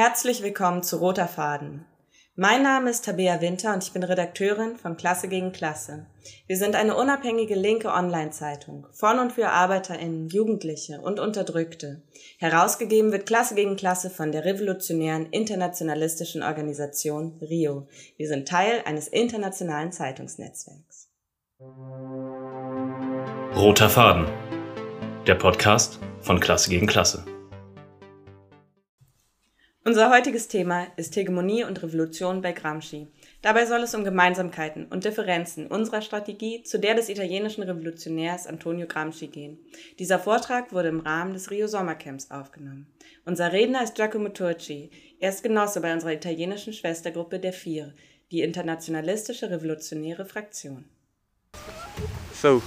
Herzlich willkommen zu Roter Faden. Mein Name ist Tabea Winter und ich bin Redakteurin von Klasse gegen Klasse. Wir sind eine unabhängige linke Online-Zeitung von und für ArbeiterInnen, Jugendliche und Unterdrückte. Herausgegeben wird Klasse gegen Klasse von der revolutionären internationalistischen Organisation RIO. Wir sind Teil eines internationalen Zeitungsnetzwerks. Roter Faden. Der Podcast von Klasse gegen Klasse. Unser heutiges Thema ist Hegemonie und Revolution bei Gramsci. Dabei soll es um Gemeinsamkeiten und Differenzen unserer Strategie zu der des italienischen Revolutionärs Antonio Gramsci gehen. Dieser Vortrag wurde im Rahmen des Rio Sommercamps aufgenommen. Unser Redner ist Giacomo Turci. Er ist Genosse bei unserer italienischen Schwestergruppe der Vier, die internationalistische revolutionäre Fraktion. So,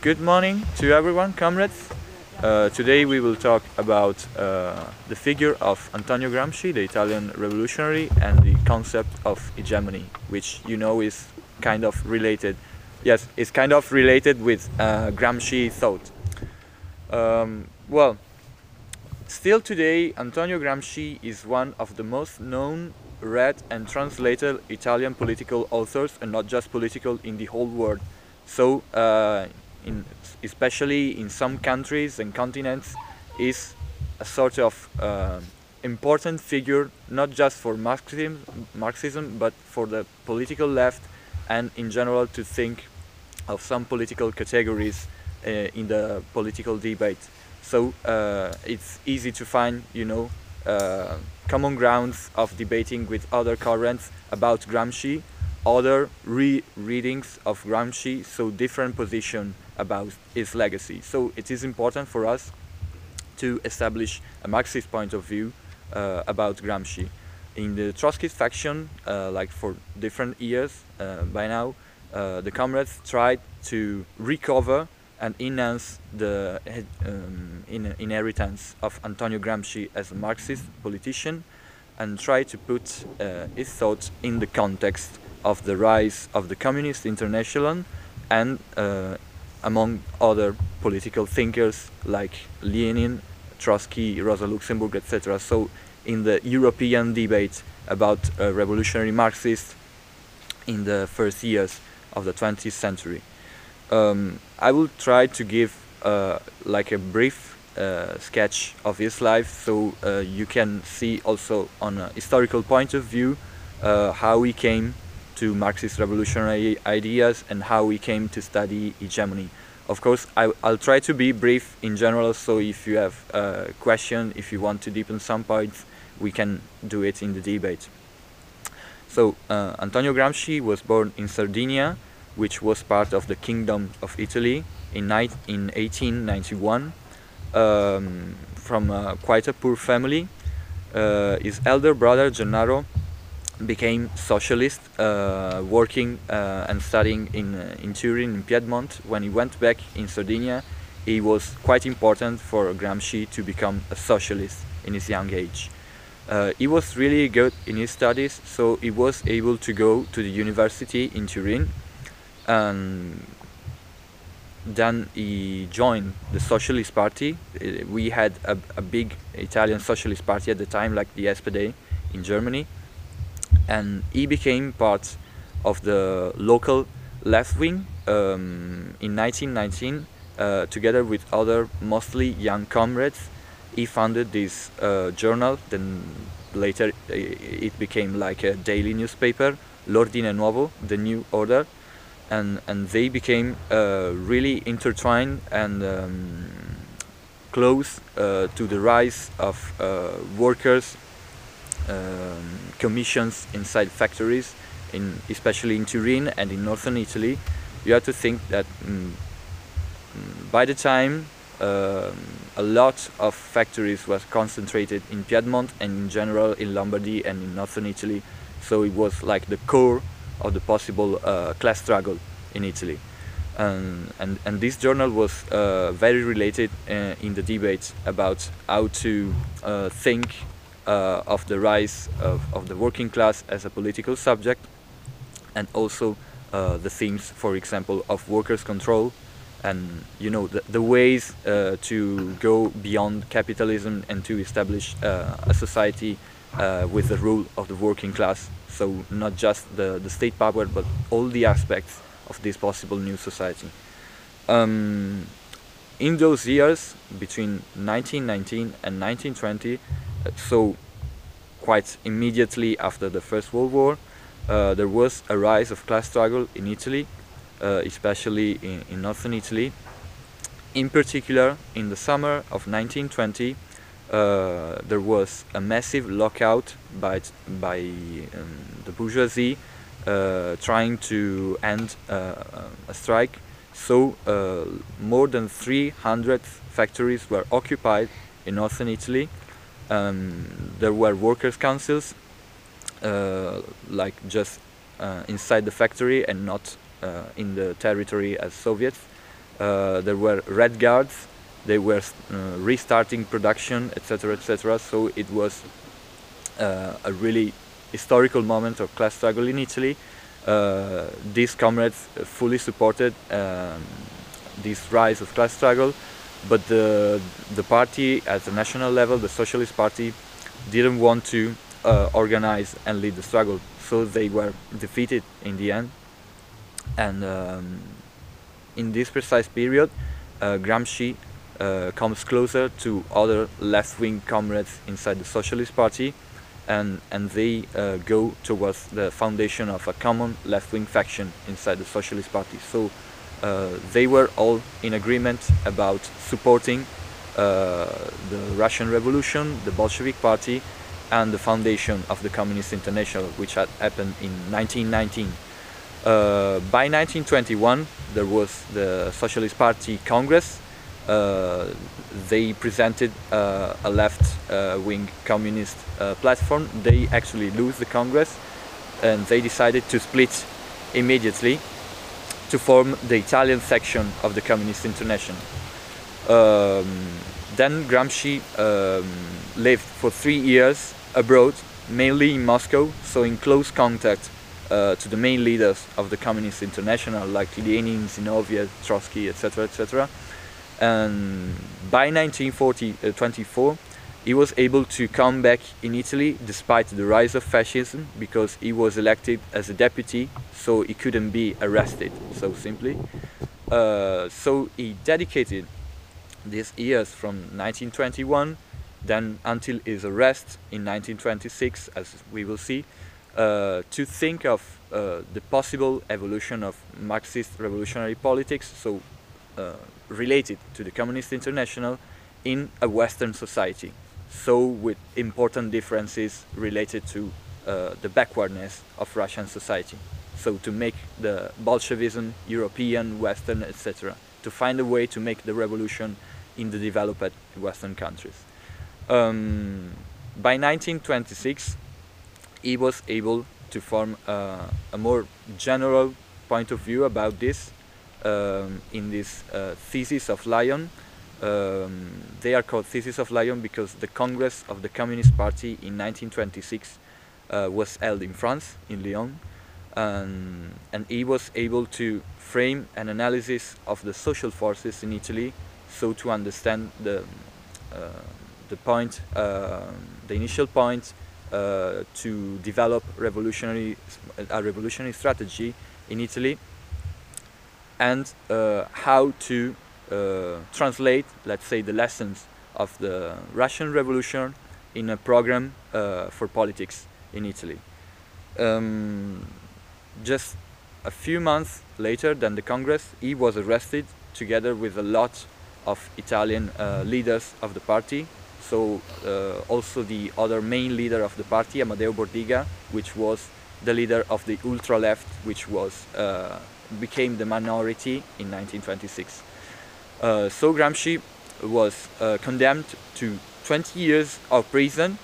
good morning to everyone, comrades. Uh, today we will talk about uh, the figure of Antonio Gramsci, the Italian revolutionary, and the concept of hegemony, which you know is kind of related. Yes, it's kind of related with uh, Gramsci thought. Um, well, still today, Antonio Gramsci is one of the most known, read, and translated Italian political authors, and not just political, in the whole world. So, uh, in especially in some countries and continents, is a sort of uh, important figure, not just for Marxism, Marxism, but for the political left, and in general to think of some political categories uh, in the political debate. So uh, it's easy to find, you know, uh, common grounds of debating with other currents about Gramsci, other re-readings of Gramsci, so different position about his legacy. So it is important for us to establish a Marxist point of view uh, about Gramsci. In the Trotskyist faction, uh, like for different years uh, by now, uh, the comrades tried to recover and enhance the um, in inheritance of Antonio Gramsci as a Marxist politician and try to put uh, his thoughts in the context of the rise of the Communist International and uh, among other political thinkers like Lenin, Trotsky, Rosa Luxemburg, etc. So, in the European debate about uh, revolutionary Marxists in the first years of the 20th century, um, I will try to give uh, like a brief uh, sketch of his life, so uh, you can see also on a historical point of view uh, how he came to Marxist revolutionary ideas and how we came to study hegemony. Of course, I, will try to be brief in general, so if you have a question, if you want to deepen some points, we can do it in the debate. So, uh, Antonio Gramsci was born in Sardinia, which was part of the Kingdom of Italy, in, in 1891, um, from uh, quite a poor family. Uh, his elder brother, Gennaro, became socialist, uh, working uh, and studying in, uh, in Turin, in Piedmont. When he went back in Sardinia, it was quite important for Gramsci to become a socialist in his young age. Uh, he was really good in his studies, so he was able to go to the university in Turin. And then he joined the Socialist Party. Uh, we had a, a big Italian Socialist Party at the time, like the SPD in Germany and he became part of the local left wing um, in 1919 uh, together with other mostly young comrades. He founded this uh, journal then later uh, it became like a daily newspaper l'ordine nuovo the new order. And and they became uh, really intertwined and um, close uh, to the rise of uh, workers um, commissions inside factories, in especially in Turin and in northern Italy. You have to think that um, by the time uh, a lot of factories was concentrated in Piedmont and in general in Lombardy and in northern Italy, so it was like the core of the possible uh, class struggle in Italy. And, and, and this journal was uh, very related uh, in the debate about how to uh, think uh, of the rise of, of the working class as a political subject and also uh, the themes, for example, of workers' control and you know the, the ways uh, to go beyond capitalism and to establish uh, a society uh, with the rule of the working class. So not just the, the state power, but all the aspects of this possible new society. Um, in those years, between 1919 and 1920, uh, so quite immediately after the First World War, uh, there was a rise of class struggle in Italy uh, especially in, in, northern Italy. In particular, in the summer of 1920, uh, there was a massive lockout by, by um, the bourgeoisie uh, trying to end uh, a strike. So, uh, more than 300 factories were occupied in northern Italy. Um, there were workers' councils, uh, like just inside the factory and not uh, in the territory as Soviets. Uh, there were red guards, they were uh, restarting production, etc., etc. So it was a really historical moment of class struggle in Italy. these comrades fully supported um, this rise of class struggle, but the the party at the national level, the Socialist Party, didn't want to uh, organize and lead the struggle, so they were defeated in the end and um, in this precise period uh, Gramsci uh, comes closer to other left-wing comrades inside the Socialist Party and, and they uh, go towards the foundation of a common left-wing faction inside the Socialist Party. So they were all in agreement about supporting uh, the Russian Revolution, the Bolshevik Party and the foundation of the Communist International which had happened in 1919. Uh, by 1921, there was the Socialist Party Congress. Uh, they presented uh, a left-wing uh, communist uh, platform. They actually lose the Congress, and they decided to split immediately to form the Italian section of the Communist International. Um, then Gramsci um, lived for three years abroad, mainly in Moscow, so in close contact uh, to the main leaders of the Communist International, like Lenin, Zinoviev, Trotsky, etc., etc. And by 1924, uh, he was able to come back in Italy despite the rise of fascism because he was elected as a deputy, so he couldn't be arrested so simply. Uh, so he dedicated these years from 1921 then until his arrest in 1926, as we will see, uh, to think of uh, the possible evolution of Marxist revolutionary politics, so uh, related to the Communist International, in a Western society. So with important differences related to uh, the backwardness of Russian society. So to make the Bolshevism European, Western, etc. To find a way to make the revolution in the developed Western countries. Um, by 1926, he was able to form uh, a more general point of view about this um, in this uh, thesis of Lyon. Um, they are called thesis of Lyon because the Congress of the Communist Party in 1926 uh, was held in France, in Lyon, and, and he was able to frame an analysis of the social forces in Italy, so to understand the uh, the point, uh, the initial point uh, to develop revolutionary a revolutionary strategy in Italy and uh, how to translate, let's say, the lessons of the Russian Revolution in a program uh, for politics in Italy. Um, just a few months later than the Congress, he was arrested together with a lot of Italian uh, leaders of the party so uh, also the other main leader of the party, Amadeo Bordiga, which was the leader of the ultra left, which was uh, became the minority in 1926. Uh, so Gramsci was uh, condemned to 20 years of prison.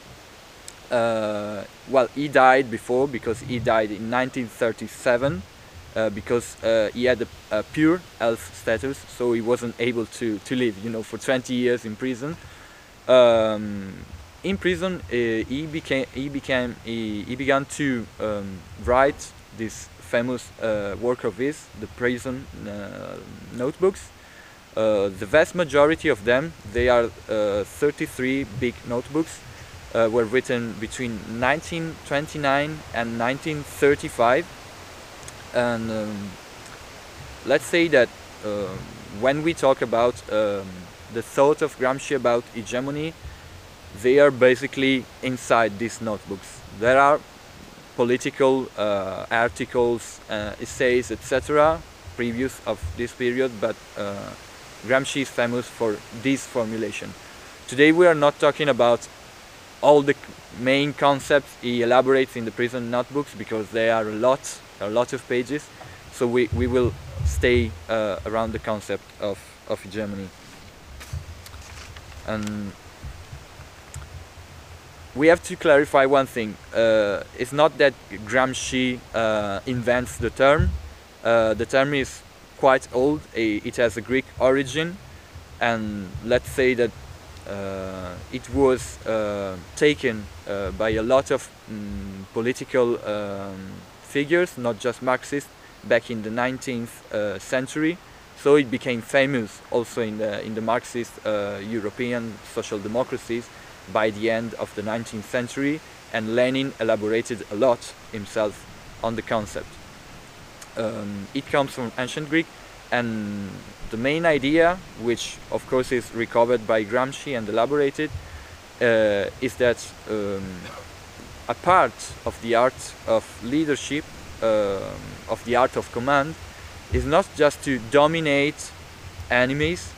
Uh, well, he died before because he died in 1937 uh, because he had a, a, pure health status, so he wasn't able to, to live, you know, for 20 years in prison. Um, in prison, uh, he became he became he, he began to um, write this famous uh, work of his, the prison uh, notebooks, Uh, the vast majority of them, they are uh, 33 big notebooks, uh, were written between 1929 and 1935. And um, let's say that uh, when we talk about um, the thought of Gramsci about hegemony, they are basically inside these notebooks. There are political uh, articles, uh, essays, etc., previous of this period, but Gramsci is famous for this formulation. Today we are not talking about all the main concepts he elaborates in the prison notebooks because there are a lot, a lot of pages. So we, we will stay uh, around the concept of, of hegemony. And we have to clarify one thing. Uh, it's not that Gramsci uh, invents the term. Uh, the term is quite old. It has a Greek origin, and let's say that uh, it was uh, taken uh, by a lot of um, political um, figures, not just Marxists, back in the 19th century. So it became famous also in the in the Marxist European social democracies by the end of the 19th century, and Lenin elaborated a lot himself on the concept. Um, it comes from ancient Greek, and the main idea, which of course is recovered by Gramsci and elaborated, uh, is that um, a part of the art of leadership, uh, of the art of command, is not just to dominate enemies,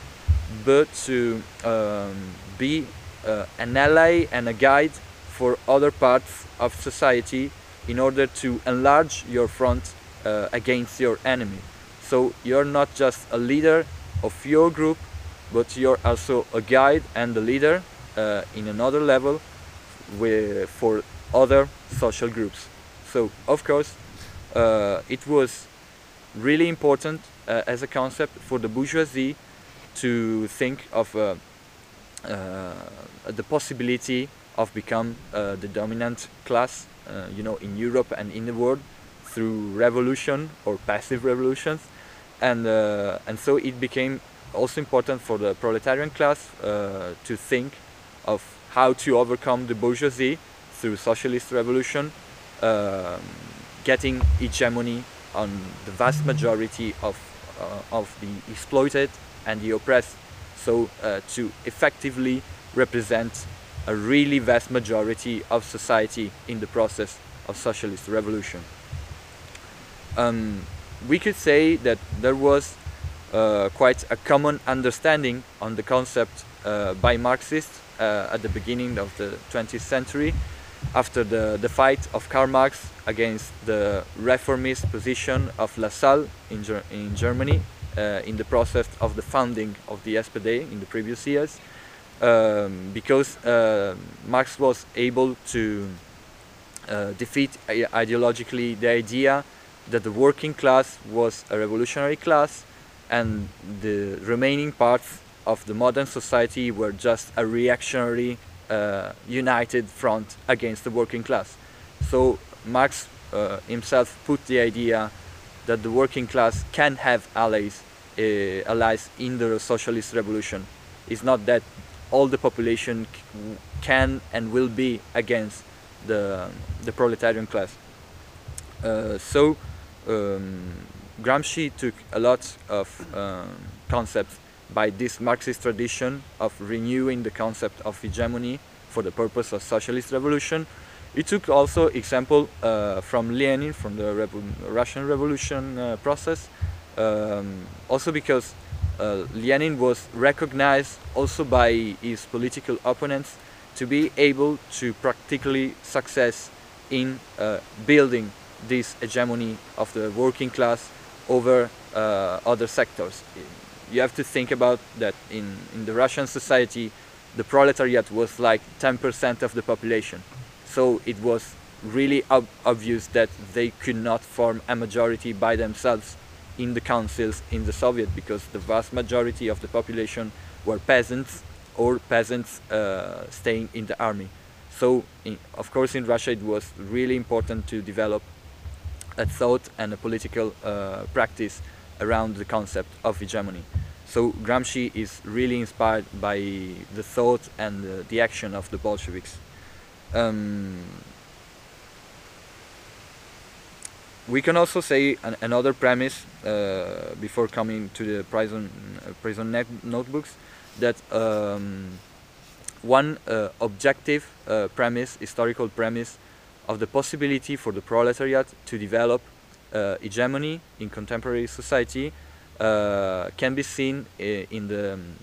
but to um, be uh, an ally and a guide for other parts of society in order to enlarge your front uh, against your enemy. So you're not just a leader of your group, but you're also a guide and a leader uh, in another level with, for other social groups. So of course, uh, it was really important uh, as a concept for the bourgeoisie to think of uh, uh, the possibility of become the dominant class, you know, in Europe and in the world through revolution or passive revolutions, and and so it became also important for the proletarian class to think of how to overcome the bourgeoisie through socialist revolution, um, getting hegemony on the vast majority of uh, of the exploited and the oppressed so uh, to effectively represent a really vast majority of society in the process of socialist revolution. Um, we could say that there was uh, quite a common understanding on the concept uh, by Marxists uh, at the beginning of the 20th century after the, the fight of Karl Marx against the reformist position of Lassalle in, Ger in Germany uh, in the process of the founding of the SPD in the previous years, um, because uh, Marx was able to uh, defeat ideologically the idea that the working class was a revolutionary class and the remaining parts of the modern society were just a reactionary uh, united front against the working class. So Marx uh, himself put the idea that the working class can have allies uh, allies in the socialist revolution. It's not that all the population can and will be against the, the proletarian class. Uh, so um, Gramsci took a lot of um, concepts by this Marxist tradition of renewing the concept of hegemony for the purpose of socialist revolution. He took also example uh, from Lenin, from the Russian Revolution uh, process, um, also because uh, Lenin was recognized also by his political opponents to be able to practically success in uh, building this hegemony of the working class over uh, other sectors. You have to think about that in, in the Russian society, the proletariat was like 10% of the population. So it was really ob obvious that they could not form a majority by themselves in the councils in the Soviet because the vast majority of the population were peasants or peasants uh, staying in the army. So, in, of course, in Russia it was really important to develop a thought and a political uh, practice around the concept of hegemony. So Gramsci is really inspired by the thought and uh, the action of the Bolsheviks. Um, we can also say an, another premise uh, before coming to the prison uh, prison notebooks that um, one uh, objective uh, premise, historical premise, of the possibility for the proletariat to develop uh, hegemony in contemporary society uh, can be seen in the um,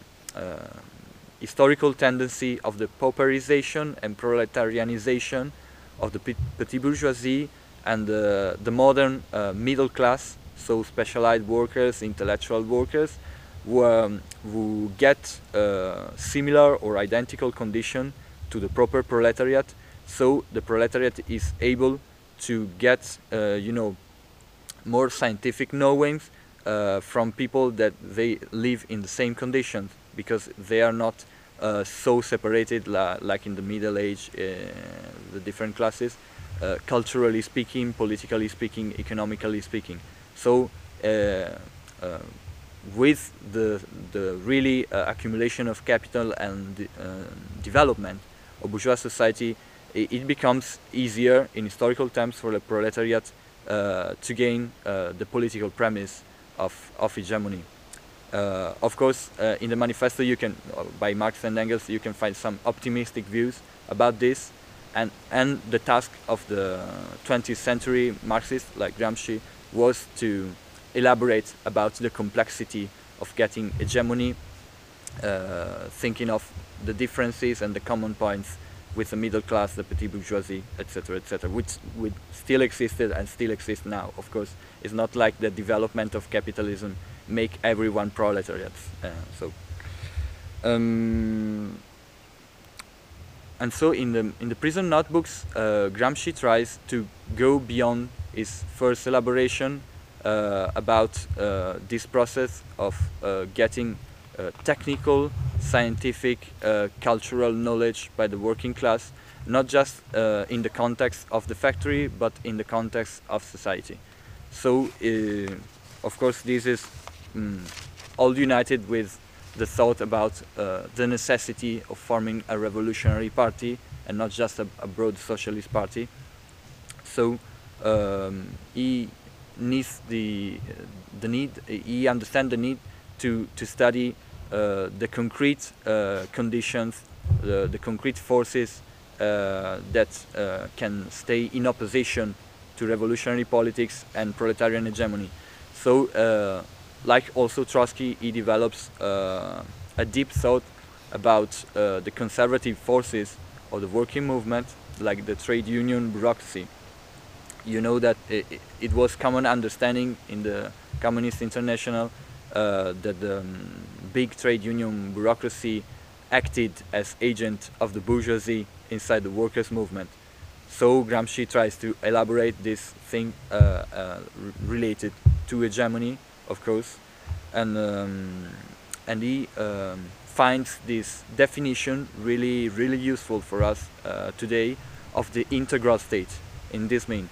historical tendency of the pauperization and proletarianization of the petit bourgeoisie and uh, the modern uh, middle class, so specialized workers, intellectual workers, who, um, who get uh, similar or identical condition to the proper proletariat. So the proletariat is able to get, uh, you know, more scientific knowings uh, from people that they live in the same conditions because they are not uh, so separated la like in the Middle Age, the different classes. Uh, culturally speaking, politically speaking, economically speaking. So uh, uh, with the, the really accumulation of capital and development of bourgeois society, it, becomes easier in historical terms for the proletariat to gain the political premise of, of hegemony. Uh, of course, uh, in the manifesto, you can, uh, by Marx and Engels, you can find some optimistic views about this, and and the task of the 20th century Marxists like Gramsci was to elaborate about the complexity of getting hegemony, uh, thinking of the differences and the common points with the middle class, the petit bourgeoisie, etc., etc., which, which still existed and still exist now. Of course, it's not like the development of capitalism make everyone proletariats. Uh, so. Um, and so in the in the prison notebooks, uh, Gramsci tries to go beyond his first elaboration uh, about uh, this process of uh, getting technical, scientific, uh, cultural knowledge by the working class, not just in the context of the factory, but in the context of society. So, of course, this is um, all united with the thought about uh, the necessity of forming a revolutionary party and not just a, a broad socialist party. So um, he needs the the need. He understands the need to to study uh, the concrete uh, conditions, the, the concrete forces uh, that uh, can stay in opposition to revolutionary politics and proletarian hegemony. So uh, like also Trotsky, he develops uh, a deep thought about uh, the conservative forces of the working movement, like the trade union bureaucracy. You know that it, it was common understanding in the Communist International uh, that the um, big trade union bureaucracy acted as agent of the bourgeoisie inside the workers' movement. So Gramsci tries to elaborate this thing uh, uh, related to hegemony of course, and um, and he um, finds this definition really really useful for us uh, today of the integral state. In this mean,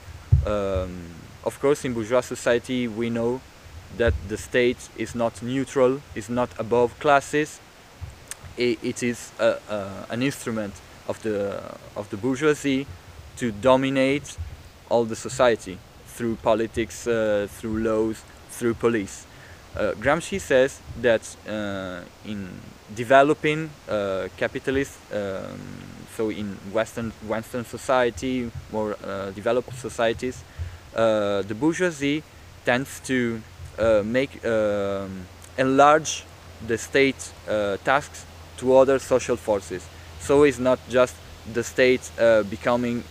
um, of course, in bourgeois society we know that the state is not neutral, is not above classes. it, it is a, a, an instrument of the of the bourgeoisie to dominate all the society through politics, uh, through laws, through police. Uh, Gramsci says that uh, in developing uh, capitalist, um, so in Western Western society, more uh, developed societies, uh, the bourgeoisie tends to uh, make um, enlarge the state tasks to other social forces. So it's not just the state becoming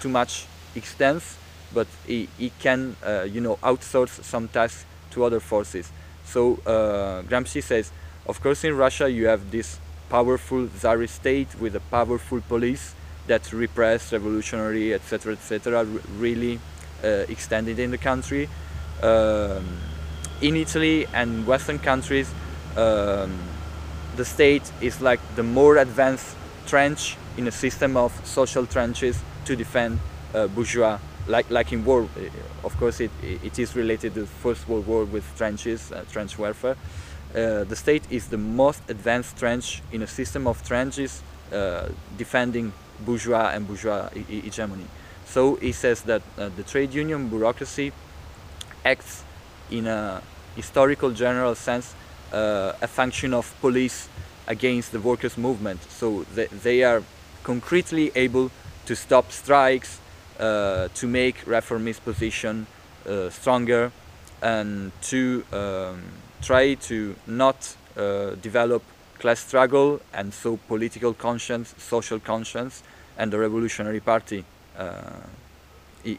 too much extensive but he can, uh, you know, outsource some tasks to other forces. So uh, Gramsci says, of course, in Russia you have this powerful Tsarist state with a powerful police that repress revolutionary, etc., etc., really uh, extended in the country. Um, in Italy and Western countries, um, the state is like the more advanced trench in a system of social trenches to defend uh, bourgeois like like in war, eh, of course, it it is related to the First World War with trenches, uh, trench warfare. uh, the state is the most advanced trench in a system of trenches uh, defending bourgeois and bourgeois hegemony. So he says that uh, the trade union bureaucracy acts in a historical general sense uh, a function of police against the workers' movement. So they, they are concretely able to stop strikes, uh, to make reformist position uh, stronger, and to um, try to not uh, develop class struggle and so political conscience, social conscience, and the revolutionary party, uh,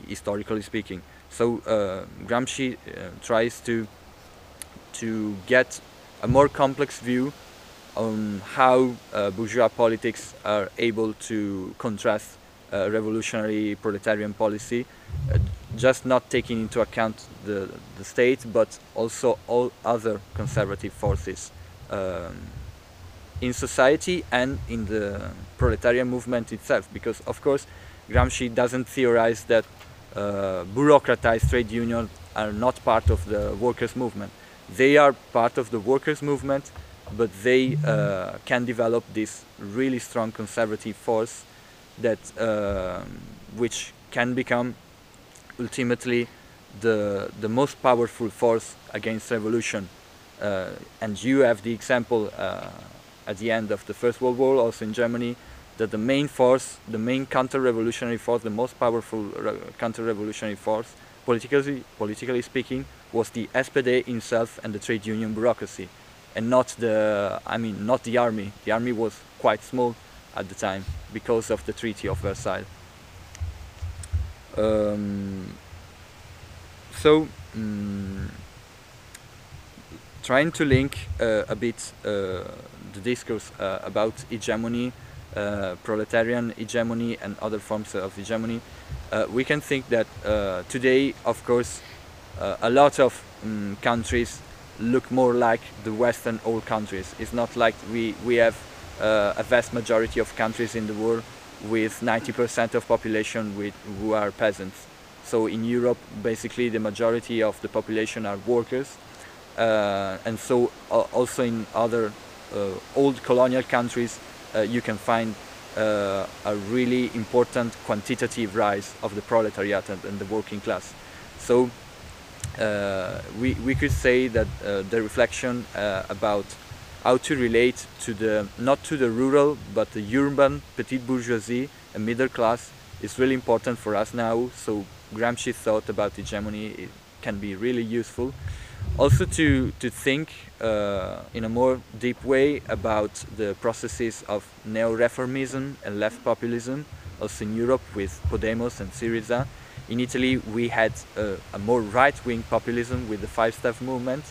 historically speaking. So uh, Gramsci tries to to get a more complex view on how uh, bourgeois politics are able to contrast uh, revolutionary proletarian policy, uh, just not taking into account the, the state, but also all other conservative forces um, in society and in the proletarian movement itself. Because, of course, Gramsci doesn't theorize that uh, bureaucratized trade unions are not part of the workers' movement. They are part of the workers' movement, but they uh, can develop this really strong conservative force that uh, which can become ultimately the the most powerful force against revolution. Uh, and you have the example uh, at the end of the First World War, also in Germany, that the main force, the main counter-revolutionary force, the most powerful re- counter-revolutionary force, politically, politically speaking, was the SPD itself and the trade union bureaucracy, and not the, I mean, not the army. The army was quite small at the time because of the Treaty of Versailles. Um, so, mm, trying to link uh, a bit uh, the discourse uh, about hegemony uh, proletarian hegemony and other forms of hegemony, uh, we can think that uh, today, of course, a lot of um, countries look more like the Western old countries. It's not like we, we have a vast majority of countries in the world with 90% of population with, who are peasants. So in Europe, basically the majority of the population are workers. Uh, and so uh, also in other uh, old colonial countries, uh, you can find uh, a really important quantitative rise of the proletariat and, and the working class. So uh, Uh, we, we could say that uh, the reflection uh, about how to relate to the not to the rural but the urban petite bourgeoisie and middle class is really important for us now. So Gramsci thought about hegemony it can be really useful also to, to think uh, in a more deep way about the processes of neo-reformism and left populism, also in Europe with Podemos and Syriza. In Italy, we had uh, a more right-wing populism with the Five Star movement,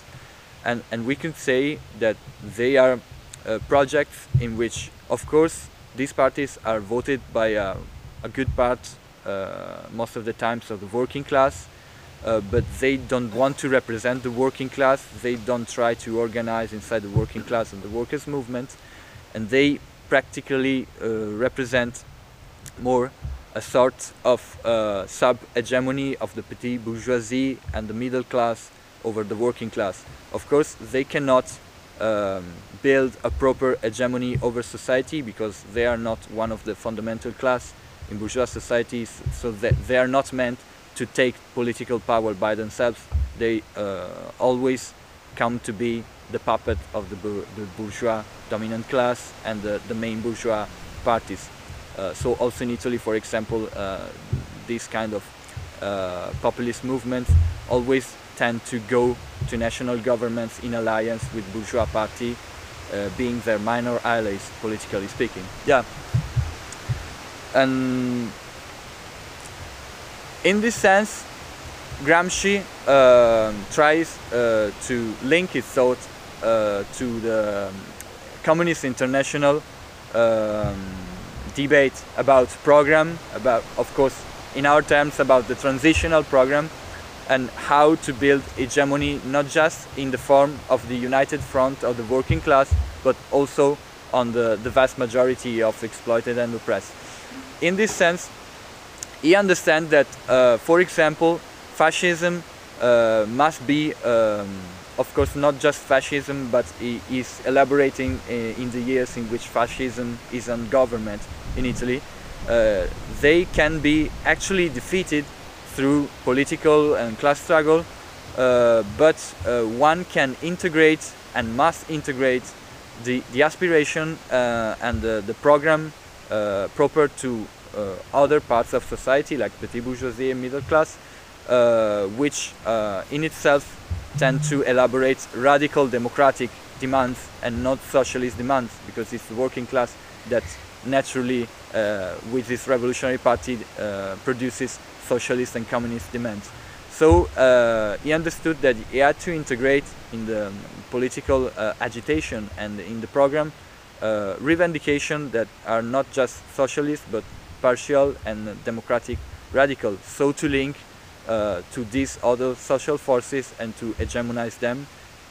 and, and we can say that they are uh, projects in which, of course, these parties are voted by a, a good part, uh, most of the times, of the working class, uh, but they don't want to represent the working class. They don't try to organize inside the working class and the workers' movement, and they practically uh, represent more a sort of uh, sub-hegemony of the petit bourgeoisie and the middle class over the working class. Of course, they cannot um, build a proper hegemony over society because they are not one of the fundamental class in bourgeois societies, so they are not meant to take political power by themselves. They uh, always come to be the puppet of the, the bourgeois dominant class and the, the main bourgeois parties. Uh, so also in Italy, for example, uh, these kind of uh, populist movements always tend to go to national governments in alliance with bourgeois party, uh, being their minor allies, politically speaking. Yeah. And in this sense, Gramsci uh, tries uh, to link his thought to the Communist International um, debate about program, about, of course, in our terms, about the transitional program and how to build hegemony not just in the form of the united front of the working class, but also on the, the vast majority of exploited and oppressed. In this sense, he understands that, uh, for example, fascism uh, must be um, of course, not just fascism, but he is elaborating uh, in the years in which fascism is on government in Italy. Uh, they can be actually defeated through political and class struggle, uh, but one can integrate and must integrate the, the aspiration and the, the program proper to other parts of society like petit bourgeoisie and middle class, which in itself tend to elaborate radical democratic demands and not socialist demands because it's the working class that naturally uh, with this revolutionary party uh, produces socialist and communist demands. So uh, he understood that he had to integrate in the political uh, agitation and in the program uh, revendication that are not just socialist but partial and democratic radical. So to link uh, to these other social forces and to hegemonize them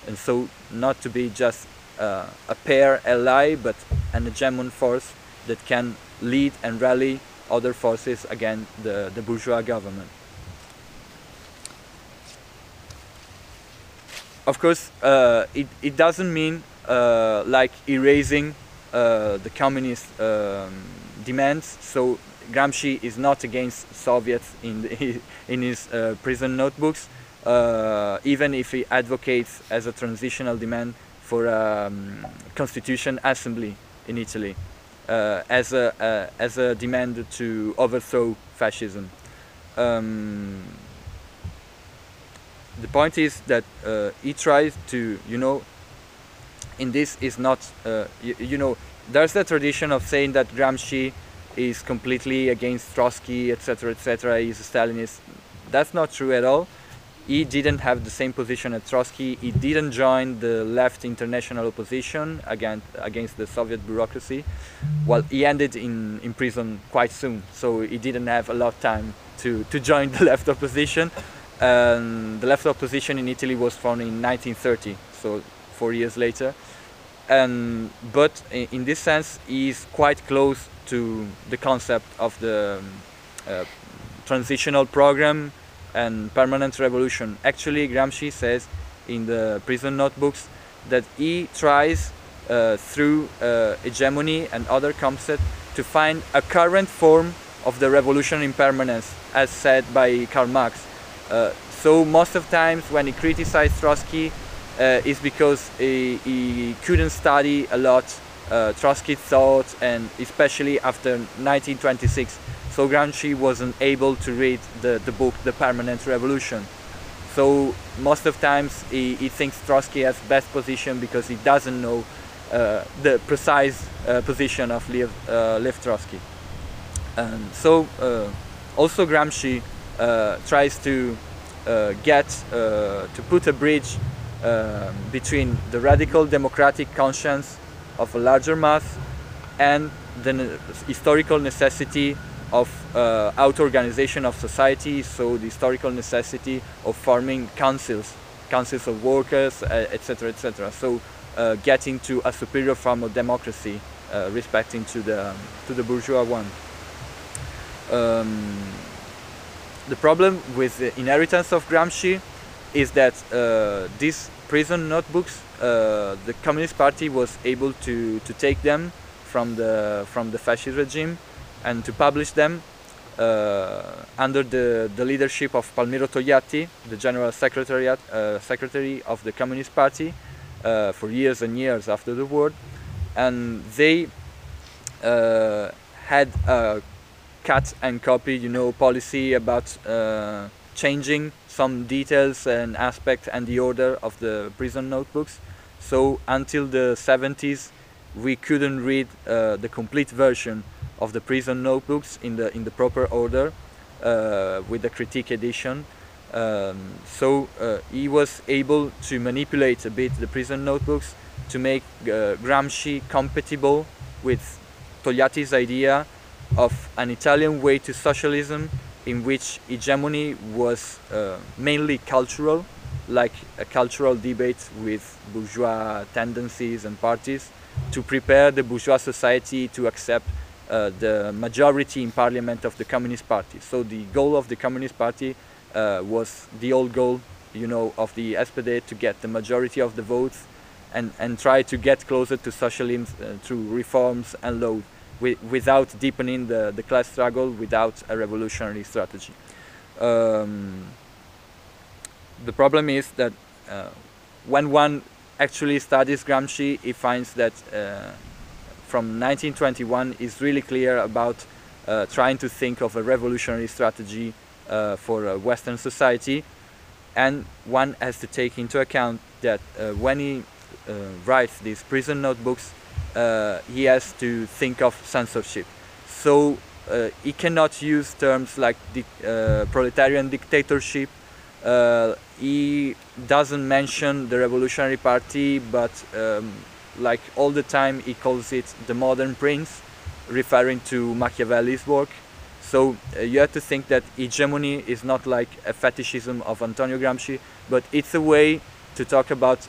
and so not to be just uh, a pair ally but an hegemon force that can lead and rally other forces against the, the bourgeois government. Of course, uh, it, it doesn't mean uh, like erasing uh, the communist um, demands. So Gramsci is not against Soviets in, the, in his uh, prison notebooks, uh, even if he advocates as a transitional demand for a um, constitution assembly in Italy uh, as, a, uh, as a demand to overthrow fascism. Um, the point is that uh, he tries to, you know, in this is not, you, you know, there's the tradition of saying that Gramsci is completely against Trotsky, etc., etc. He's a Stalinist. That's not true at all. He didn't have the same position as Trotsky. He didn't join the left international opposition against against the Soviet bureaucracy. Well, he ended in, in prison quite soon, so he didn't have a lot of time to, to join the left opposition. And the left opposition in Italy was formed in 1930, so four years later. And but in, in this sense, he's quite close to the concept of the um, uh, transitional program and permanent revolution. Actually, Gramsci says in the prison notebooks that he tries uh, through uh, hegemony and other concepts to find a current form of the revolution in permanence, as said by Karl Marx. Uh, so most of times when he criticized Trotsky, uh, is because he, he couldn't study a lot uh, Trotsky thought, and especially after 1926. So Gramsci wasn't able to read the, the book The Permanent Revolution. So most of times he, he thinks Trotsky has best position because he doesn't know uh, the precise uh, position of Lev, uh, Lev Trotsky. And so uh, also Gramsci uh, tries to get to put a bridge um, between the radical democratic conscience of a larger mass and the historical necessity of uh, auto-organization of society, so the historical necessity of forming councils, councils of workers, etc., uh, etc. Et so uh, getting to a superior form of democracy, uh, respecting to the um, to the bourgeois one. Um, the problem with the inheritance of Gramsci is that uh, these prison notebooks uh, the Communist Party was able to, to take them from the from the fascist regime and to publish them uh, under the, the leadership of Palmiro Togliatti, the General Secretariat, uh, Secretary of the Communist Party, uh, for years and years after the war, and they uh, had a cut and copy, you know, policy about changing some details and aspects and the order of the prison notebooks so until the 70s, we couldn't read uh, the complete version of the prison notebooks in the in the proper order uh, with the critique edition. Um, so uh, he was able to manipulate a bit the prison notebooks to make uh, Gramsci compatible with Togliatti's idea of an Italian way to socialism in which hegemony was uh, mainly cultural like a cultural debate with bourgeois tendencies and parties to prepare the bourgeois society to accept uh, the majority in parliament of the Communist Party. So the goal of the Communist Party uh, was the old goal you know, of the SPD to get the majority of the votes and, and try to get closer to socialism uh, through reforms and law wi without deepening the, the class struggle, without a revolutionary strategy. Um, the problem is that uh, when one actually studies Gramsci, he finds that uh, from 1921 is really clear about uh, trying to think of a revolutionary strategy uh, for a Western society and one has to take into account that uh, when he uh, writes these prison notebooks, uh, he has to think of censorship. So uh, he cannot use terms like di uh, proletarian dictatorship. Uh, he doesn't mention the Revolutionary Party, but um, like all the time he calls it the modern prince, referring to Machiavelli's work. So uh, you have to think that hegemony is not like a fetishism of Antonio Gramsci, but it's a way to talk about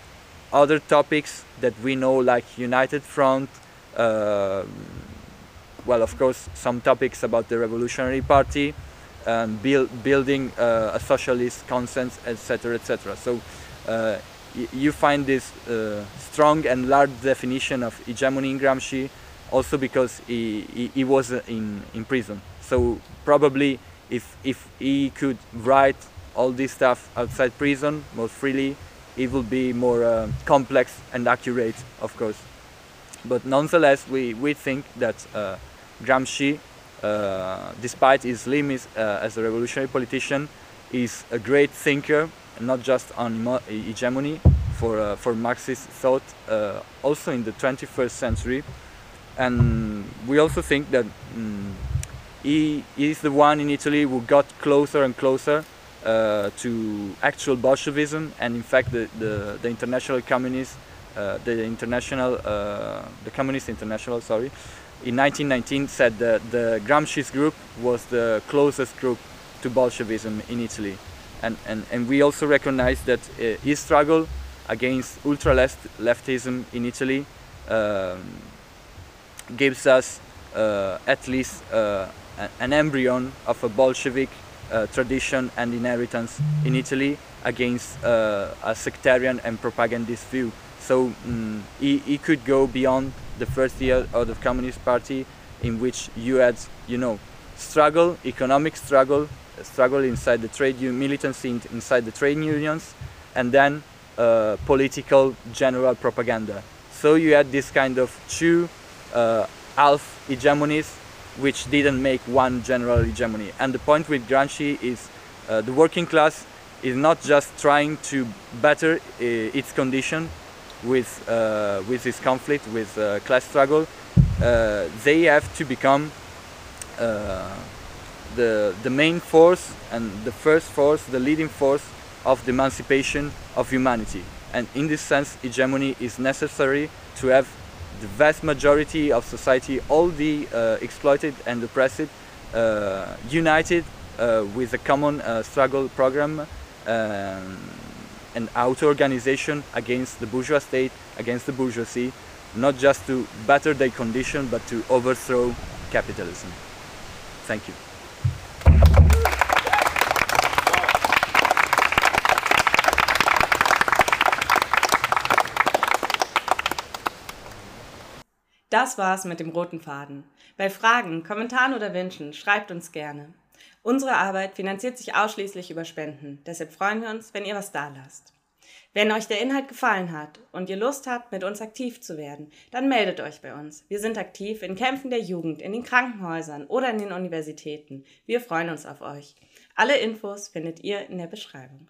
other topics that we know like United Front, uh, well of course some topics about the Revolutionary Party, and build, building uh, a socialist consensus, etc. etc. So uh, you find this uh, strong and large definition of hegemony in Gramsci also because he, he, he was in, in prison. So probably if, if he could write all this stuff outside prison more freely, it will be more uh, complex and accurate, of course. But nonetheless, we, we think that uh, Gramsci, uh, despite his limits uh, as a revolutionary politician, is a great thinker, not just on hegemony, for, uh, for Marxist thought, uh, also in the 21st century. And we also think that um, he is the one in Italy who got closer and closer uh, to actual Bolshevism, and in fact, the, the, the international communists, uh, the international, uh, the Communist International, sorry, in 1919 said that the Gramsci's group was the closest group to Bolshevism in Italy, and and, and we also recognize that uh, his struggle against ultra-left leftism in Italy um, gives us uh, at least uh, an embryo of a Bolshevik uh, tradition and inheritance in Italy against uh, a sectarian and propagandist view. So um, he, he could go beyond the first year of the Communist Party in which you had, you know, struggle, economic struggle, struggle inside the trade union, militancy inside the trade unions, and then uh, political general propaganda. So you had this kind of two uh, half hegemonies which didn't make one general hegemony. And the point with Gramsci is uh, the working class is not just trying to better uh, its condition with, uh, with this conflict, with uh, class struggle. Uh, they have to become uh, the, the main force and the first force, the leading force of the emancipation of humanity. And in this sense, hegemony is necessary to have the vast majority of society, all the uh, exploited and oppressed, uh, united uh, with a common uh, struggle program um, and auto-organization against the bourgeois state, against the bourgeoisie, not just to better their condition, but to overthrow capitalism. Thank you. Das war's mit dem roten Faden. Bei Fragen, Kommentaren oder Wünschen schreibt uns gerne. Unsere Arbeit finanziert sich ausschließlich über Spenden, deshalb freuen wir uns, wenn ihr was da lasst. Wenn euch der Inhalt gefallen hat und ihr Lust habt, mit uns aktiv zu werden, dann meldet euch bei uns. Wir sind aktiv in Kämpfen der Jugend, in den Krankenhäusern oder in den Universitäten. Wir freuen uns auf euch. Alle Infos findet ihr in der Beschreibung.